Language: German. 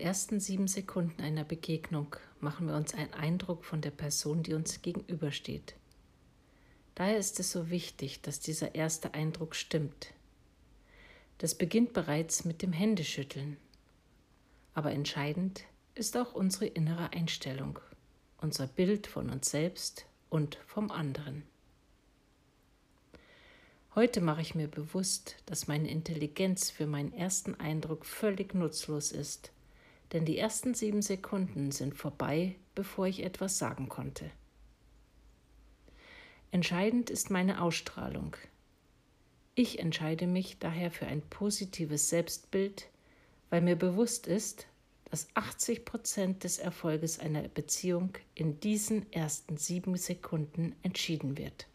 ersten sieben Sekunden einer Begegnung machen wir uns einen Eindruck von der Person, die uns gegenübersteht. Daher ist es so wichtig, dass dieser erste Eindruck stimmt. Das beginnt bereits mit dem Händeschütteln. Aber entscheidend ist auch unsere innere Einstellung, unser Bild von uns selbst und vom anderen. Heute mache ich mir bewusst, dass meine Intelligenz für meinen ersten Eindruck völlig nutzlos ist, denn die ersten sieben Sekunden sind vorbei, bevor ich etwas sagen konnte. Entscheidend ist meine Ausstrahlung. Ich entscheide mich daher für ein positives Selbstbild, weil mir bewusst ist, dass 80 Prozent des Erfolges einer Beziehung in diesen ersten sieben Sekunden entschieden wird.